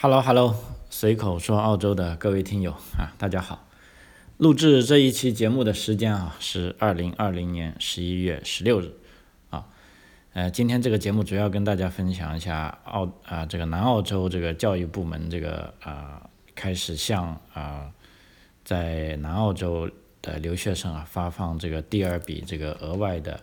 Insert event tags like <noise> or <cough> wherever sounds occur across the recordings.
Hello，Hello，随口说澳洲的各位听友啊，大家好。录制这一期节目的时间啊是二零二零年十一月十六日啊。呃，今天这个节目主要跟大家分享一下澳啊这个南澳洲这个教育部门这个啊开始向啊在南澳洲的留学生啊发放这个第二笔这个额外的。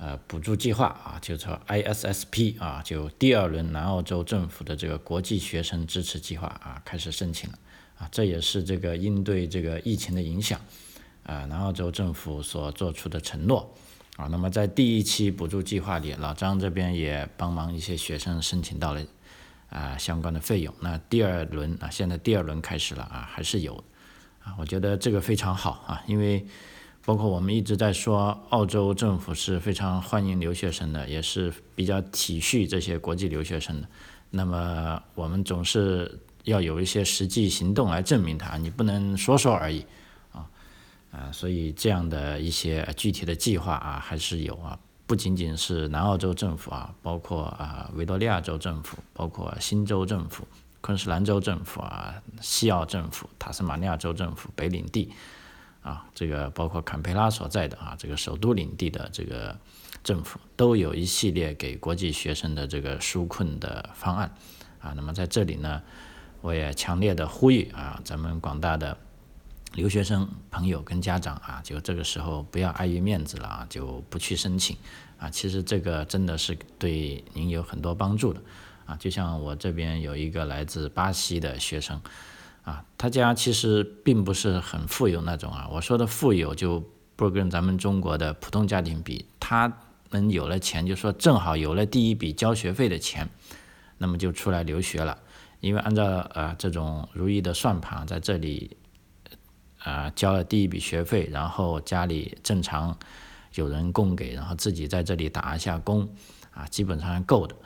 呃，补助计划啊，就说 ISSP 啊，就第二轮南澳洲政府的这个国际学生支持计划啊，开始申请了啊，这也是这个应对这个疫情的影响啊，南澳洲政府所做出的承诺啊。那么在第一期补助计划里，老张这边也帮忙一些学生申请到了啊相关的费用。那第二轮啊，现在第二轮开始了啊，还是有啊，我觉得这个非常好啊，因为。包括我们一直在说，澳洲政府是非常欢迎留学生的，也是比较体恤这些国际留学生的。那么我们总是要有一些实际行动来证明它，你不能说说而已啊啊！所以这样的一些具体的计划啊，还是有啊，不仅仅是南澳洲政府啊，包括啊维多利亚州政府，包括新州政府、昆士兰州政府啊、西澳政府、塔斯马尼亚州政府、北领地。啊，这个包括坎培拉所在的啊，这个首都领地的这个政府都有一系列给国际学生的这个纾困的方案啊。那么在这里呢，我也强烈的呼吁啊，咱们广大的留学生朋友跟家长啊，就这个时候不要碍于面子了啊，就不去申请啊。其实这个真的是对您有很多帮助的啊。就像我这边有一个来自巴西的学生。啊，他家其实并不是很富有那种啊。我说的富有就不跟咱们中国的普通家庭比，他们有了钱，就说正好有了第一笔交学费的钱，那么就出来留学了。因为按照啊这种如意的算盘，在这里啊交了第一笔学费，然后家里正常有人供给，然后自己在这里打一下工，啊，基本上够的。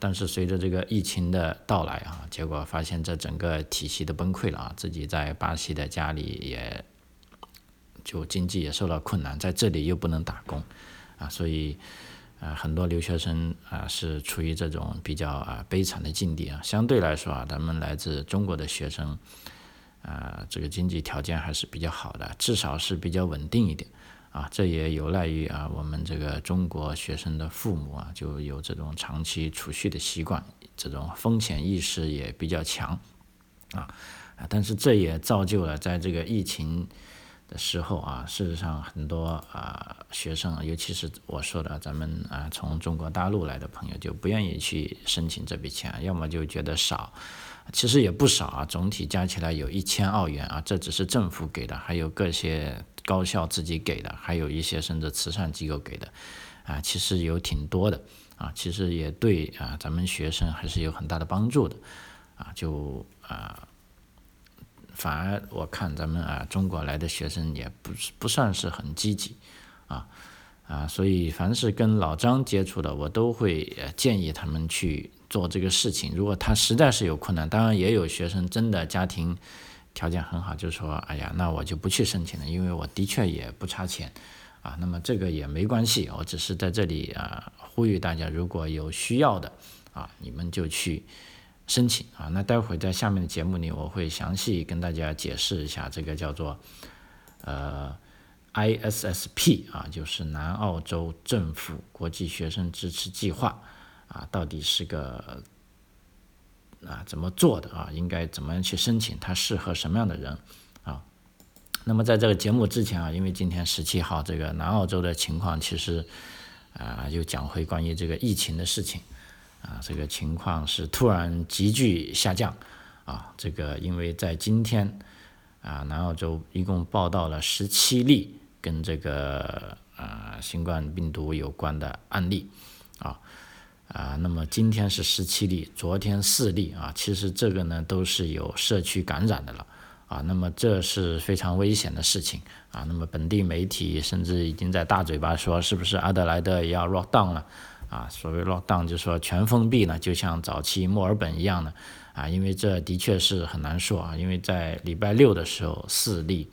但是随着这个疫情的到来啊，结果发现这整个体系都崩溃了啊，自己在巴西的家里也就经济也受到困难，在这里又不能打工，啊，所以啊，很多留学生啊是处于这种比较啊悲惨的境地啊。相对来说啊，咱们来自中国的学生啊，这个经济条件还是比较好的，至少是比较稳定一点。啊，这也有赖于啊，我们这个中国学生的父母啊，就有这种长期储蓄的习惯，这种风险意识也比较强，啊啊，但是这也造就了在这个疫情的时候啊，事实上很多啊学生，尤其是我说的咱们啊从中国大陆来的朋友，就不愿意去申请这笔钱，要么就觉得少，其实也不少啊，总体加起来有一千澳元啊，这只是政府给的，还有各些。高校自己给的，还有一些甚至慈善机构给的，啊，其实有挺多的，啊，其实也对啊，咱们学生还是有很大的帮助的，啊，就啊，反而我看咱们啊，中国来的学生也不是不算是很积极，啊啊，所以凡是跟老张接触的，我都会建议他们去做这个事情。如果他实在是有困难，当然也有学生真的家庭。条件很好，就说，哎呀，那我就不去申请了，因为我的确也不差钱，啊，那么这个也没关系，我只是在这里啊呼吁大家，如果有需要的，啊，你们就去申请啊。那待会在下面的节目里，我会详细跟大家解释一下这个叫做呃 ISSP 啊，就是南澳洲政府国际学生支持计划啊，到底是个。啊，怎么做的啊？应该怎么样去申请？它适合什么样的人啊？那么在这个节目之前啊，因为今天十七号，这个南澳洲的情况其实啊，又讲回关于这个疫情的事情啊，这个情况是突然急剧下降啊。这个因为在今天啊，南澳洲一共报道了十七例跟这个啊新冠病毒有关的案例啊。啊，那么今天是十七例，昨天四例啊，其实这个呢都是有社区感染的了啊，那么这是非常危险的事情啊，那么本地媒体甚至已经在大嘴巴说，是不是阿德莱德也要 lock down 了啊？所谓 lock down 就说全封闭呢，就像早期墨尔本一样的啊，因为这的确是很难说啊，因为在礼拜六的时候四例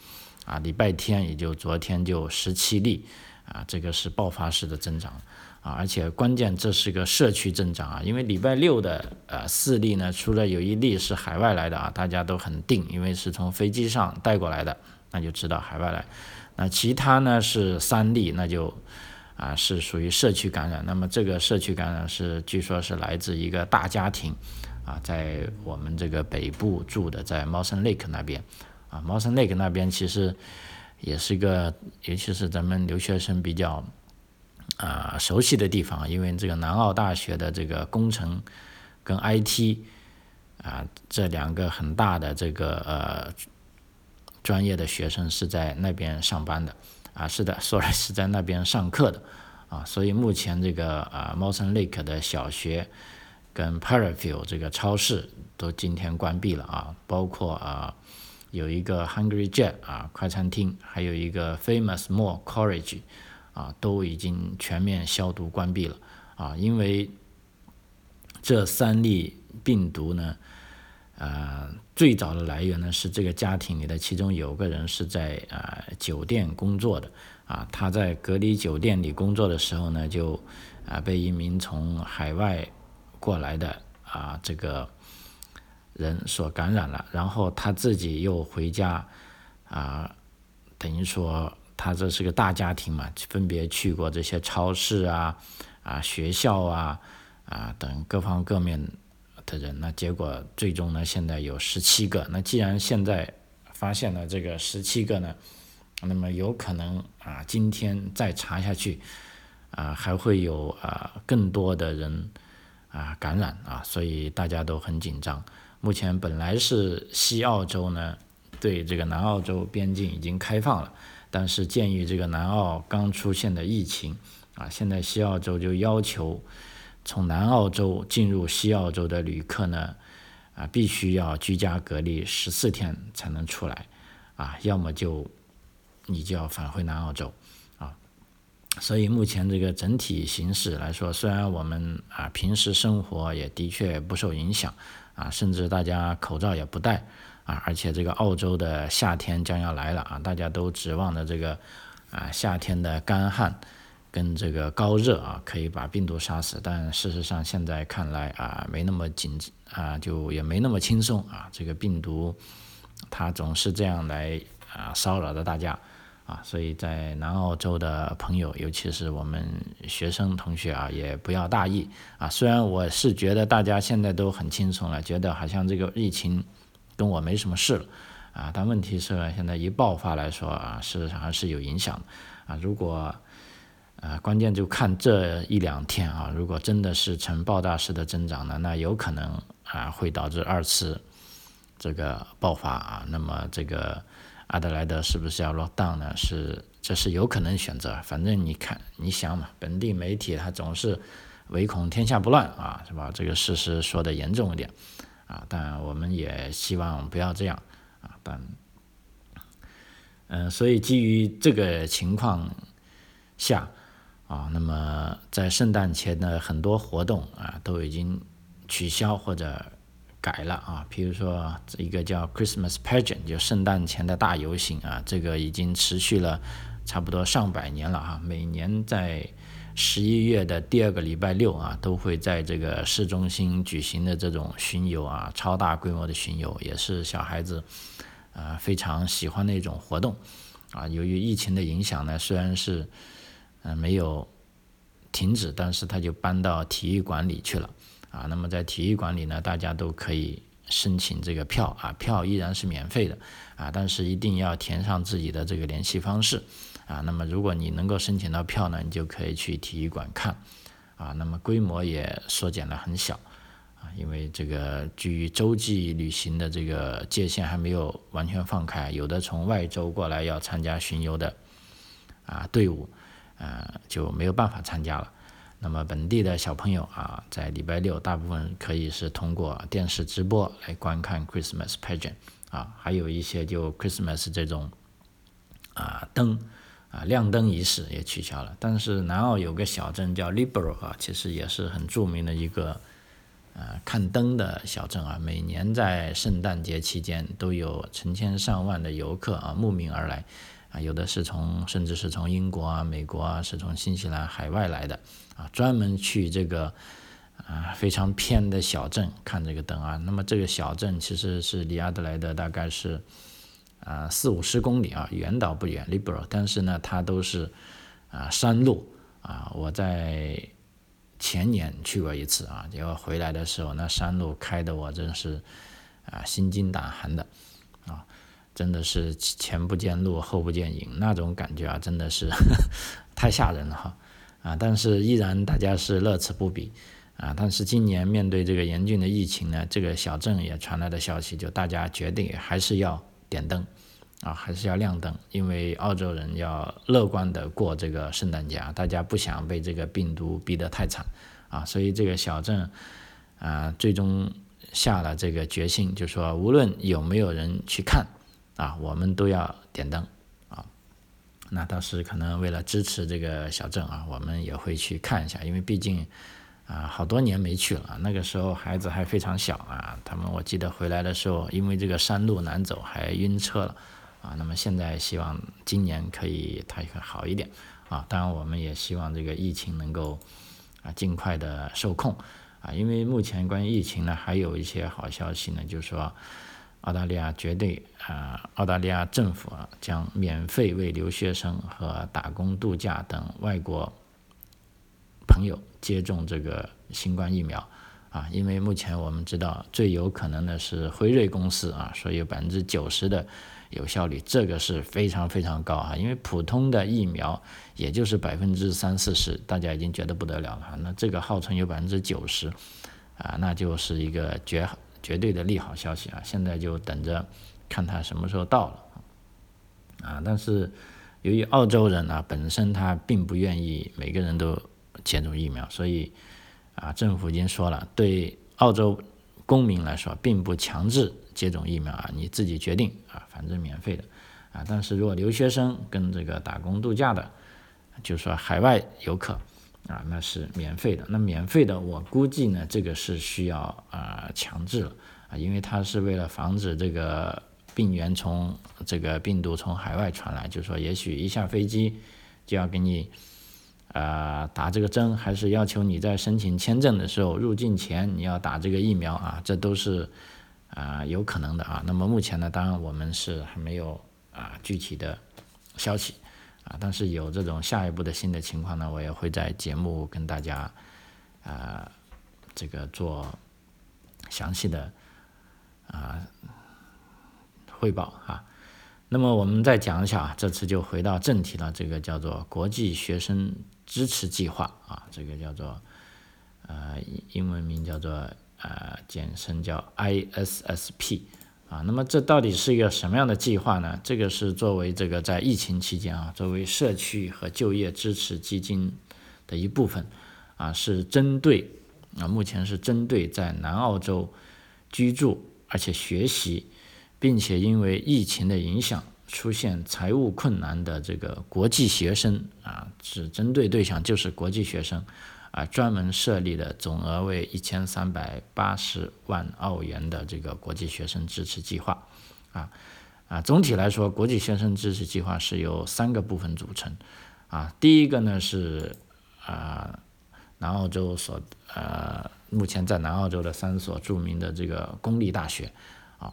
啊，礼拜天也就昨天就十七例啊，这个是爆发式的增长。啊，而且关键这是个社区增长啊，因为礼拜六的呃四例呢，除了有一例是海外来的啊，大家都很定，因为是从飞机上带过来的，那就知道海外来。那其他呢是三例，那就啊是属于社区感染。那么这个社区感染是据说是来自一个大家庭啊，在我们这个北部住的，在 mozon Lake 那边啊，Mountain Lake 那边其实也是一个，尤其是咱们留学生比较。啊，熟悉的地方，因为这个南澳大学的这个工程跟 IT 啊这两个很大的这个呃专业的学生是在那边上班的啊，是的，<laughs> 说来是在那边上课的啊，所以目前这个啊 m o u s o n Lake 的小学跟 p a r a f i e l 这个超市都今天关闭了啊，包括啊有一个 Hungry Jet 啊快餐厅，还有一个 Famous Mall College。啊，都已经全面消毒关闭了啊！因为这三例病毒呢，呃，最早的来源呢是这个家庭里的其中有个人是在啊酒店工作的啊，他在隔离酒店里工作的时候呢，就啊被一名从海外过来的啊这个人所感染了，然后他自己又回家啊，等于说。他这是个大家庭嘛，分别去过这些超市啊、啊学校啊、啊等各方各面的人，那结果最终呢，现在有十七个。那既然现在发现了这个十七个呢，那么有可能啊，今天再查下去啊，还会有啊更多的人啊感染啊，所以大家都很紧张。目前本来是西澳洲呢，对这个南澳洲边境已经开放了。但是鉴于这个南澳刚出现的疫情，啊，现在西澳洲就要求从南澳洲进入西澳洲的旅客呢，啊，必须要居家隔离十四天才能出来，啊，要么就你就要返回南澳洲，啊，所以目前这个整体形势来说，虽然我们啊平时生活也的确不受影响，啊，甚至大家口罩也不戴。啊，而且这个澳洲的夏天将要来了啊，大家都指望着这个啊夏天的干旱跟这个高热啊，可以把病毒杀死。但事实上现在看来啊，没那么紧啊，就也没那么轻松啊。这个病毒它总是这样来啊骚扰着大家啊，所以在南澳洲的朋友，尤其是我们学生同学啊，也不要大意啊。虽然我是觉得大家现在都很轻松了，觉得好像这个疫情。跟我没什么事了，啊，但问题是现在一爆发来说啊，事实上还是有影响的，啊，如果，啊，关键就看这一两天啊，如果真的是呈爆炸式的增长呢，那有可能啊会导致二次这个爆发啊，那么这个阿德莱德是不是要落榜呢？是，这是有可能选择，反正你看你想嘛，本地媒体它总是唯恐天下不乱啊，是吧？这个事实说的严重一点。啊，但我们也希望不要这样啊，但，嗯，所以基于这个情况下啊，那么在圣诞前的很多活动啊都已经取消或者改了啊，比如说一个叫 Christmas Pageant，就圣诞前的大游行啊，这个已经持续了差不多上百年了哈，每年在。十一月的第二个礼拜六啊，都会在这个市中心举行的这种巡游啊，超大规模的巡游，也是小孩子啊非常喜欢的一种活动啊。由于疫情的影响呢，虽然是嗯没有停止，但是它就搬到体育馆里去了啊。那么在体育馆里呢，大家都可以申请这个票啊，票依然是免费的啊，但是一定要填上自己的这个联系方式。啊，那么如果你能够申请到票呢，你就可以去体育馆看，啊，那么规模也缩减了很小，啊，因为这个基于洲际旅行的这个界限还没有完全放开，有的从外州过来要参加巡游的，啊队伍，呃就没有办法参加了。那么本地的小朋友啊，在礼拜六大部分可以是通过电视直播来观看 Christmas pageant，啊，还有一些就 Christmas 这种，啊灯。啊，亮灯仪式也取消了。但是南澳有个小镇叫 Liberal 啊，其实也是很著名的一个，呃，看灯的小镇啊。每年在圣诞节期间都有成千上万的游客啊慕名而来，啊，有的是从甚至是从英国啊、美国啊，是从新西兰海外来的啊，专门去这个啊非常偏的小镇看这个灯啊。那么这个小镇其实是离阿德莱德大概是啊四五十公里啊，远倒不远 l i b e r a l 但是呢它都是啊山路啊。我在前年去过一次啊，结果回来的时候那山路开的我真是啊心惊胆寒的。真的是前不见路后不见影那种感觉啊，真的是 <laughs> 太吓人了哈啊！但是依然大家是乐此不疲啊！但是今年面对这个严峻的疫情呢，这个小镇也传来的消息，就大家决定还是要点灯啊，还是要亮灯，因为澳洲人要乐观的过这个圣诞节，大家不想被这个病毒逼得太惨啊，所以这个小镇啊，最终下了这个决心，就说无论有没有人去看。啊，我们都要点灯啊。那当时可能为了支持这个小镇啊，我们也会去看一下，因为毕竟啊，好多年没去了。那个时候孩子还非常小啊，他们我记得回来的时候，因为这个山路难走，还晕车了啊。那么现在希望今年可以它会好一点啊。当然，我们也希望这个疫情能够啊尽快的受控啊。因为目前关于疫情呢，还有一些好消息呢，就是说。澳大利亚绝对啊，澳大利亚政府啊将免费为留学生和打工度假等外国朋友接种这个新冠疫苗啊，因为目前我们知道最有可能的是辉瑞公司啊，说有百分之九十的有效率，这个是非常非常高啊，因为普通的疫苗也就是百分之三四十，大家已经觉得不得了了，那这个号称有百分之九十啊，那就是一个绝。绝对的利好消息啊！现在就等着看它什么时候到了啊！但是由于澳洲人啊本身他并不愿意每个人都接种疫苗，所以啊政府已经说了，对澳洲公民来说并不强制接种疫苗啊，你自己决定啊，反正免费的啊。但是如果留学生跟这个打工度假的，就说海外游客。啊，那是免费的。那免费的，我估计呢，这个是需要啊强制了啊，因为它是为了防止这个病源从这个病毒从海外传来，就是说，也许一下飞机就要给你啊打这个针，还是要求你在申请签证的时候入境前你要打这个疫苗啊，这都是啊有可能的啊。那么目前呢，当然我们是还没有啊具体的消息。啊，但是有这种下一步的新的情况呢，我也会在节目跟大家，啊，这个做详细的啊汇报啊。那么我们再讲一下啊，这次就回到正题了，这个叫做国际学生支持计划啊，这个叫做呃英文名叫做呃简称叫 ISSP。啊，那么这到底是一个什么样的计划呢？这个是作为这个在疫情期间啊，作为社区和就业支持基金的一部分，啊，是针对啊，目前是针对在南澳洲居住而且学习，并且因为疫情的影响出现财务困难的这个国际学生啊，只针对对象就是国际学生。啊，专门设立的总额为一千三百八十万澳元的这个国际学生支持计划，啊啊，总体来说，国际学生支持计划是由三个部分组成，啊，第一个呢是啊南澳洲所呃目前在南澳洲的三所著名的这个公立大学，啊，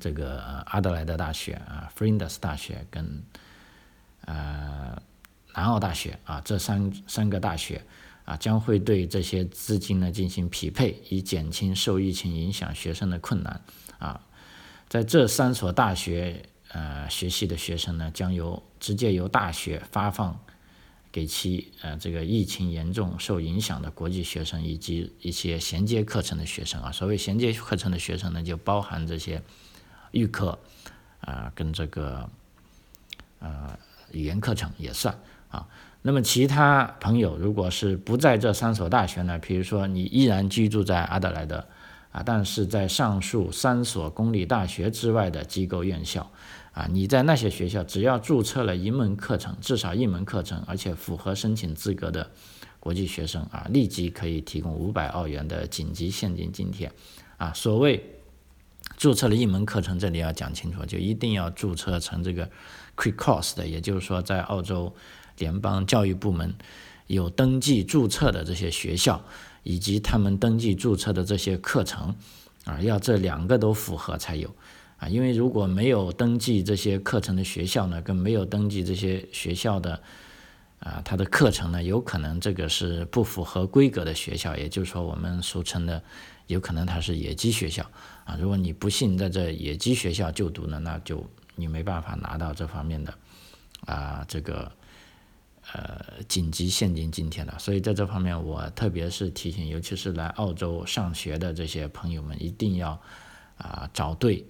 这个阿德莱德大学啊弗林德斯大学跟呃南澳大学啊这三三个大学。啊，将会对这些资金呢进行匹配，以减轻受疫情影响学生的困难。啊，在这三所大学呃学习的学生呢，将由直接由大学发放给其呃这个疫情严重受影响的国际学生以及一些衔接课程的学生啊。所谓衔接课程的学生呢，就包含这些预科啊跟这个呃语言课程也算啊。那么其他朋友，如果是不在这三所大学呢？比如说你依然居住在阿德莱德，啊，但是在上述三所公立大学之外的机构院校，啊，你在那些学校只要注册了一门课程，至少一门课程，而且符合申请资格的国际学生，啊，立即可以提供五百澳元的紧急现金津贴，啊，所谓注册了一门课程，这里要讲清楚，就一定要注册成这个 Quick Course 的，也就是说，在澳洲联邦教育部门有登记注册的这些学校，以及他们登记注册的这些课程，啊，要这两个都符合才有，啊，因为如果没有登记这些课程的学校呢，跟没有登记这些学校的。啊，它的课程呢，有可能这个是不符合规格的学校，也就是说我们俗称的，有可能它是野鸡学校啊。如果你不幸在这野鸡学校就读呢，那就你没办法拿到这方面的啊这个呃紧急现金津贴的。所以在这方面，我特别是提醒，尤其是来澳洲上学的这些朋友们，一定要啊找对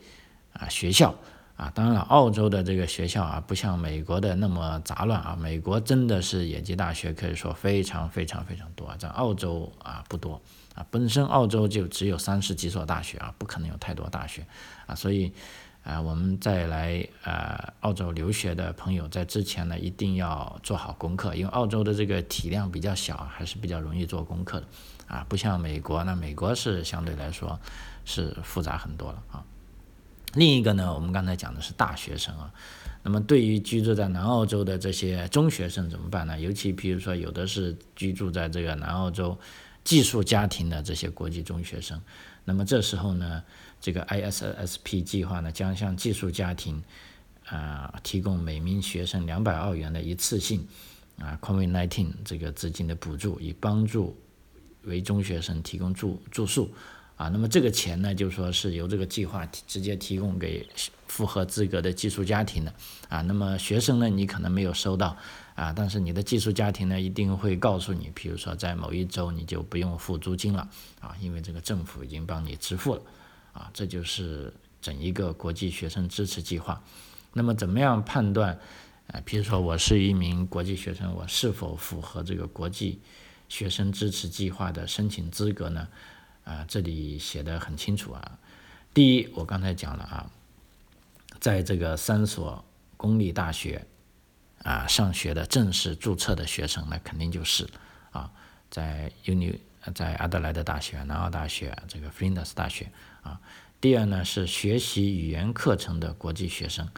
啊学校。啊，当然了，澳洲的这个学校啊，不像美国的那么杂乱啊。美国真的是野鸡大学，可以说非常非常非常多啊。在澳洲啊，不多啊。本身澳洲就只有三十几所大学啊，不可能有太多大学啊。所以啊，我们再来呃澳洲留学的朋友，在之前呢，一定要做好功课，因为澳洲的这个体量比较小，还是比较容易做功课的啊。不像美国，那美国是相对来说是复杂很多了啊。另一个呢，我们刚才讲的是大学生啊，那么对于居住在南澳洲的这些中学生怎么办呢？尤其比如说有的是居住在这个南澳洲寄宿家庭的这些国际中学生，那么这时候呢，这个 ISSP 计划呢将向寄宿家庭啊提供每名学生两百澳元的一次性啊 COVID-19 这个资金的补助，以帮助为中学生提供住住宿。啊，那么这个钱呢，就说是由这个计划直接提供给符合资格的寄宿家庭的。啊，那么学生呢，你可能没有收到，啊，但是你的寄宿家庭呢，一定会告诉你，比如说在某一周你就不用付租金了，啊，因为这个政府已经帮你支付了，啊，这就是整一个国际学生支持计划。那么怎么样判断，啊，比如说我是一名国际学生，我是否符合这个国际学生支持计划的申请资格呢？啊，这里写的很清楚啊。第一，我刚才讲了啊，在这个三所公立大学啊上学的正式注册的学生，那肯定就是啊，在 uni 在阿德莱德大学、南澳大学、这个 Flinders 大学啊。第二呢是学习语言课程的国际学生。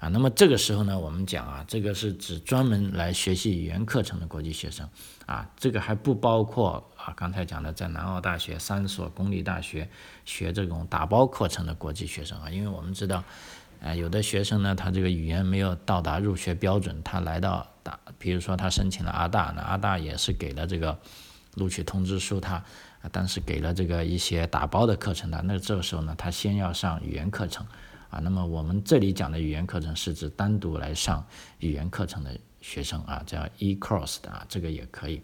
啊，那么这个时候呢，我们讲啊，这个是指专门来学习语言课程的国际学生，啊，这个还不包括啊，刚才讲的在南澳大学三所公立大学学这种打包课程的国际学生啊，因为我们知道，啊，有的学生呢，他这个语言没有到达入学标准，他来到大，比如说他申请了阿大，那阿大也是给了这个录取通知书，他，但是给了这个一些打包的课程的，那这个时候呢，他先要上语言课程。啊，那么我们这里讲的语言课程是指单独来上语言课程的学生啊，叫 e-course 的啊，这个也可以。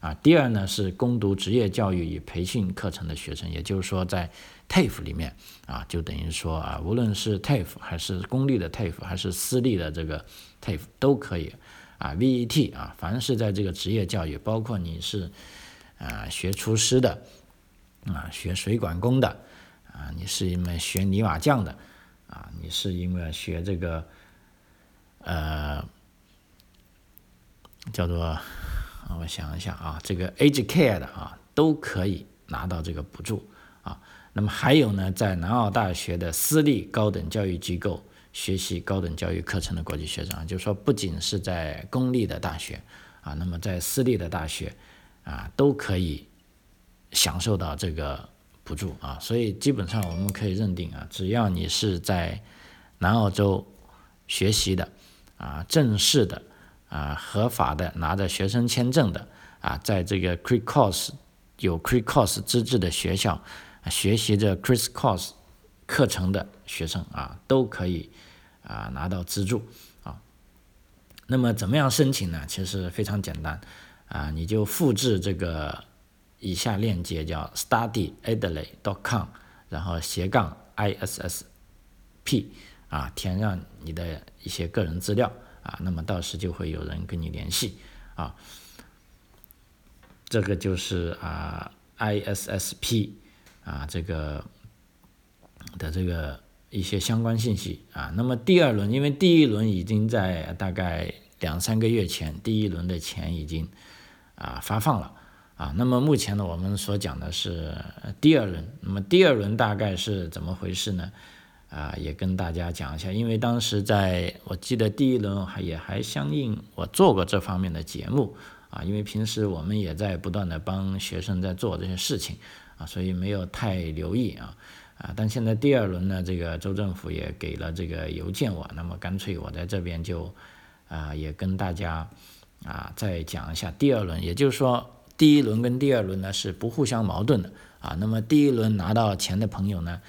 啊，第二呢是攻读职业教育与培训课程的学生，也就是说在 TAFE 里面啊，就等于说啊，无论是 TAFE 还是公立的 TAFE 还是私立的这个 TAFE 都可以。啊，VET 啊，凡是在这个职业教育，包括你是啊学厨师的，啊学水管工的，啊你是一门学泥瓦匠的。啊，你是因为学这个，呃，叫做，我想一想啊，这个 age care 的啊，都可以拿到这个补助啊。那么还有呢，在南澳大学的私立高等教育机构学习高等教育课程的国际学生，就是说不仅是在公立的大学啊，那么在私立的大学啊，都可以享受到这个。补助啊，所以基本上我们可以认定啊，只要你是在南澳洲学习的啊，正式的啊，合法的拿着学生签证的啊，在这个 c r e Course 有 c r e Course 资质的学校学习着 c r i s Course 课程的学生啊，都可以啊拿到资助啊。那么怎么样申请呢？其实非常简单啊，你就复制这个。以下链接叫 studyadelaide.com，然后斜杠 issp，啊，填上你的一些个人资料啊，那么到时就会有人跟你联系啊。这个就是啊 issp 啊这个的这个一些相关信息啊。那么第二轮，因为第一轮已经在大概两三个月前，第一轮的钱已经啊发放了。啊，那么目前呢，我们所讲的是第二轮。那么第二轮大概是怎么回事呢？啊，也跟大家讲一下，因为当时在我记得第一轮还也还相应我做过这方面的节目啊，因为平时我们也在不断的帮学生在做这些事情啊，所以没有太留意啊啊，但现在第二轮呢，这个州政府也给了这个邮件我，那么干脆我在这边就啊也跟大家啊再讲一下第二轮，也就是说第一轮跟第二轮呢是不互相矛盾的啊，那么第一轮拿到钱的朋友呢。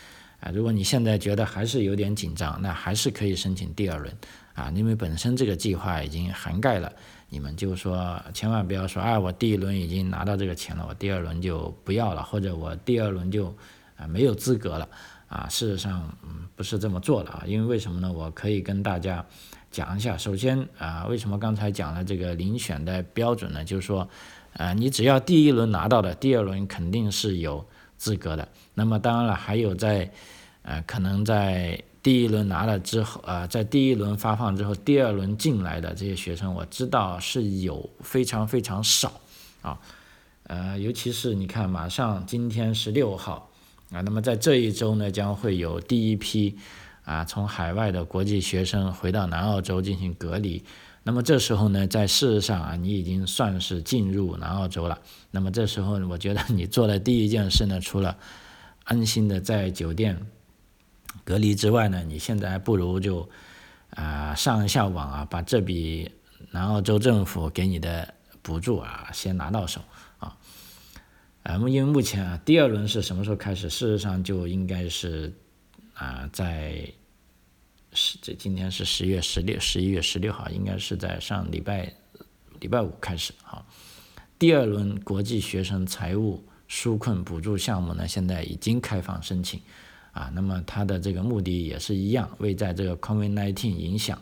啊，如果你现在觉得还是有点紧张，那还是可以申请第二轮啊，因为本身这个计划已经涵盖了你们，就说千万不要说，啊，我第一轮已经拿到这个钱了，我第二轮就不要了，或者我第二轮就啊没有资格了啊。事实上，嗯，不是这么做的啊，因为为什么呢？我可以跟大家讲一下。首先啊，为什么刚才讲了这个遴选的标准呢？就是说，啊，你只要第一轮拿到的，第二轮肯定是有资格的。那么当然了，还有在呃，可能在第一轮拿了之后，呃，在第一轮发放之后，第二轮进来的这些学生，我知道是有非常非常少啊，呃，尤其是你看，马上今天十六号啊，那么在这一周呢，将会有第一批啊从海外的国际学生回到南澳洲进行隔离，那么这时候呢，在事实上啊，你已经算是进入南澳洲了，那么这时候我觉得你做的第一件事呢，除了安心的在酒店。隔离之外呢，你现在还不如就啊上一下网啊，把这笔南澳洲政府给你的补助啊先拿到手啊。啊，因为目前啊第二轮是什么时候开始？事实上就应该是啊在十这今天是十月十六十一月十六号，应该是在上礼拜礼拜五开始啊。第二轮国际学生财务纾困补助项目呢，现在已经开放申请。啊，那么它的这个目的也是一样，为在这个 COVID-19 影响，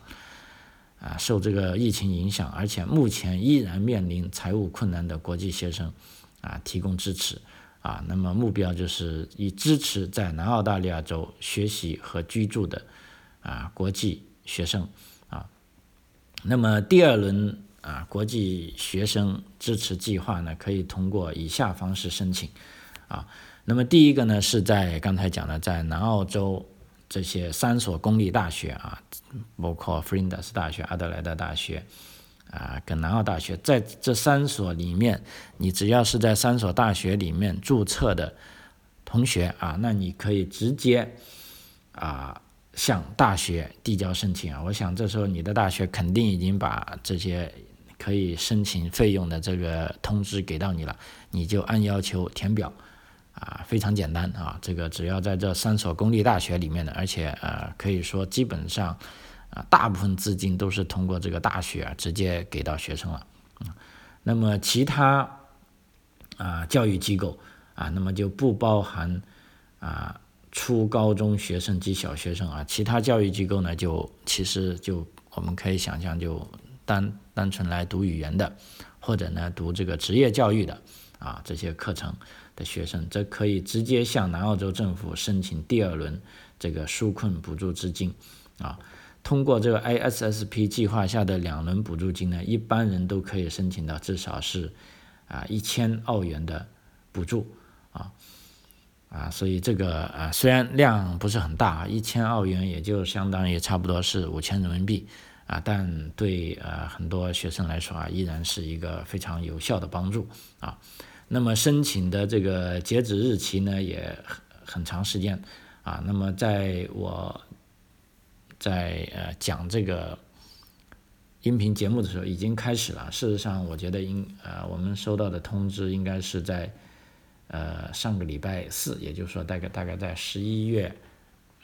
啊，受这个疫情影响，而且目前依然面临财务困难的国际学生，啊，提供支持，啊，那么目标就是以支持在南澳大利亚州学习和居住的，啊，国际学生，啊，那么第二轮啊，国际学生支持计划呢，可以通过以下方式申请，啊。那么第一个呢，是在刚才讲的，在南澳洲这些三所公立大学啊，包括弗林德斯大学、阿德莱德大学啊，跟南澳大学，在这三所里面，你只要是在三所大学里面注册的同学啊，那你可以直接啊向大学递交申请啊。我想这时候你的大学肯定已经把这些可以申请费用的这个通知给到你了，你就按要求填表。啊，非常简单啊！这个只要在这三所公立大学里面的，而且呃，可以说基本上啊，大部分资金都是通过这个大学啊直接给到学生了。嗯，那么其他啊教育机构啊，那么就不包含啊初高中学生及小学生啊。其他教育机构呢，就其实就我们可以想象，就单单纯来读语言的，或者呢读这个职业教育的啊这些课程。的学生，则可以直接向南澳洲政府申请第二轮这个纾困补助资金，啊，通过这个 ISSP 计划下的两轮补助金呢，一般人都可以申请到至少是啊一千澳元的补助，啊啊，所以这个啊虽然量不是很大啊，一千澳元也就相当于差不多是五千人民币，啊，但对呃很多学生来说啊，依然是一个非常有效的帮助，啊。那么申请的这个截止日期呢，也很很长时间啊。那么在我在呃讲这个音频节目的时候，已经开始了。事实上，我觉得应呃我们收到的通知应该是在呃上个礼拜四，也就是说大概大概在十一月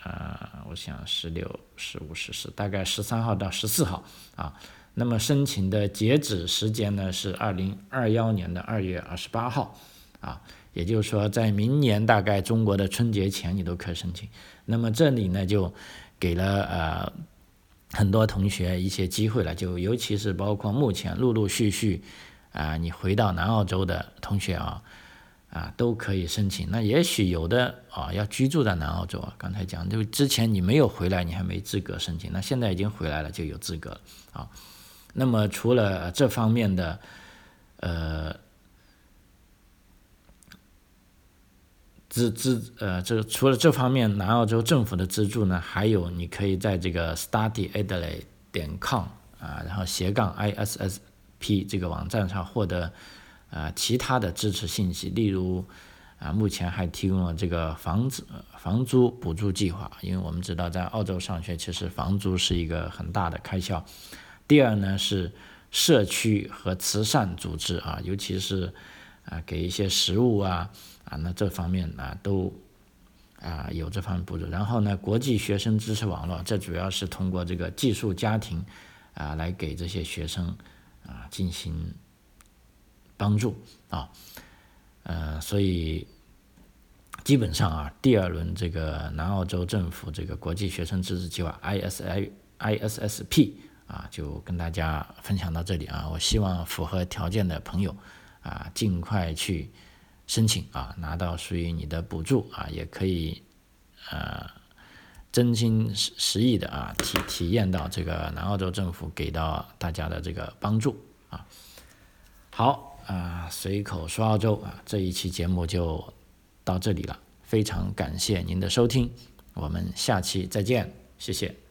啊，我想十六、十五、十四，大概十三号到十四号啊。那么申请的截止时间呢是二零二幺年的二月二十八号，啊，也就是说在明年大概中国的春节前你都可以申请。那么这里呢就给了呃很多同学一些机会了，就尤其是包括目前陆陆续续啊你回到南澳洲的同学啊啊都可以申请。那也许有的啊要居住在南澳洲啊，刚才讲就之前你没有回来，你还没资格申请，那现在已经回来了就有资格啊。那么除了这方面的，呃，资资呃，这个除了这方面南澳洲政府的资助呢，还有你可以在这个 studyadelaide 点 com 啊，然后斜杠 issp 这个网站上获得啊其他的支持信息，例如啊目前还提供了这个房子房租补助计划，因为我们知道在澳洲上学其实房租是一个很大的开销。第二呢是社区和慈善组织啊，尤其是啊给一些食物啊啊那这方面啊都啊有这方面补助。然后呢，国际学生支持网络，这主要是通过这个寄宿家庭啊来给这些学生啊进行帮助啊，呃，所以基本上啊，第二轮这个南澳洲政府这个国际学生支持计划 ISI ISSP。啊，就跟大家分享到这里啊！我希望符合条件的朋友啊，尽快去申请啊，拿到属于你的补助啊，也可以呃真心实实意的啊体体验到这个南澳洲政府给到大家的这个帮助啊。好啊，随口说澳洲啊，这一期节目就到这里了，非常感谢您的收听，我们下期再见，谢谢。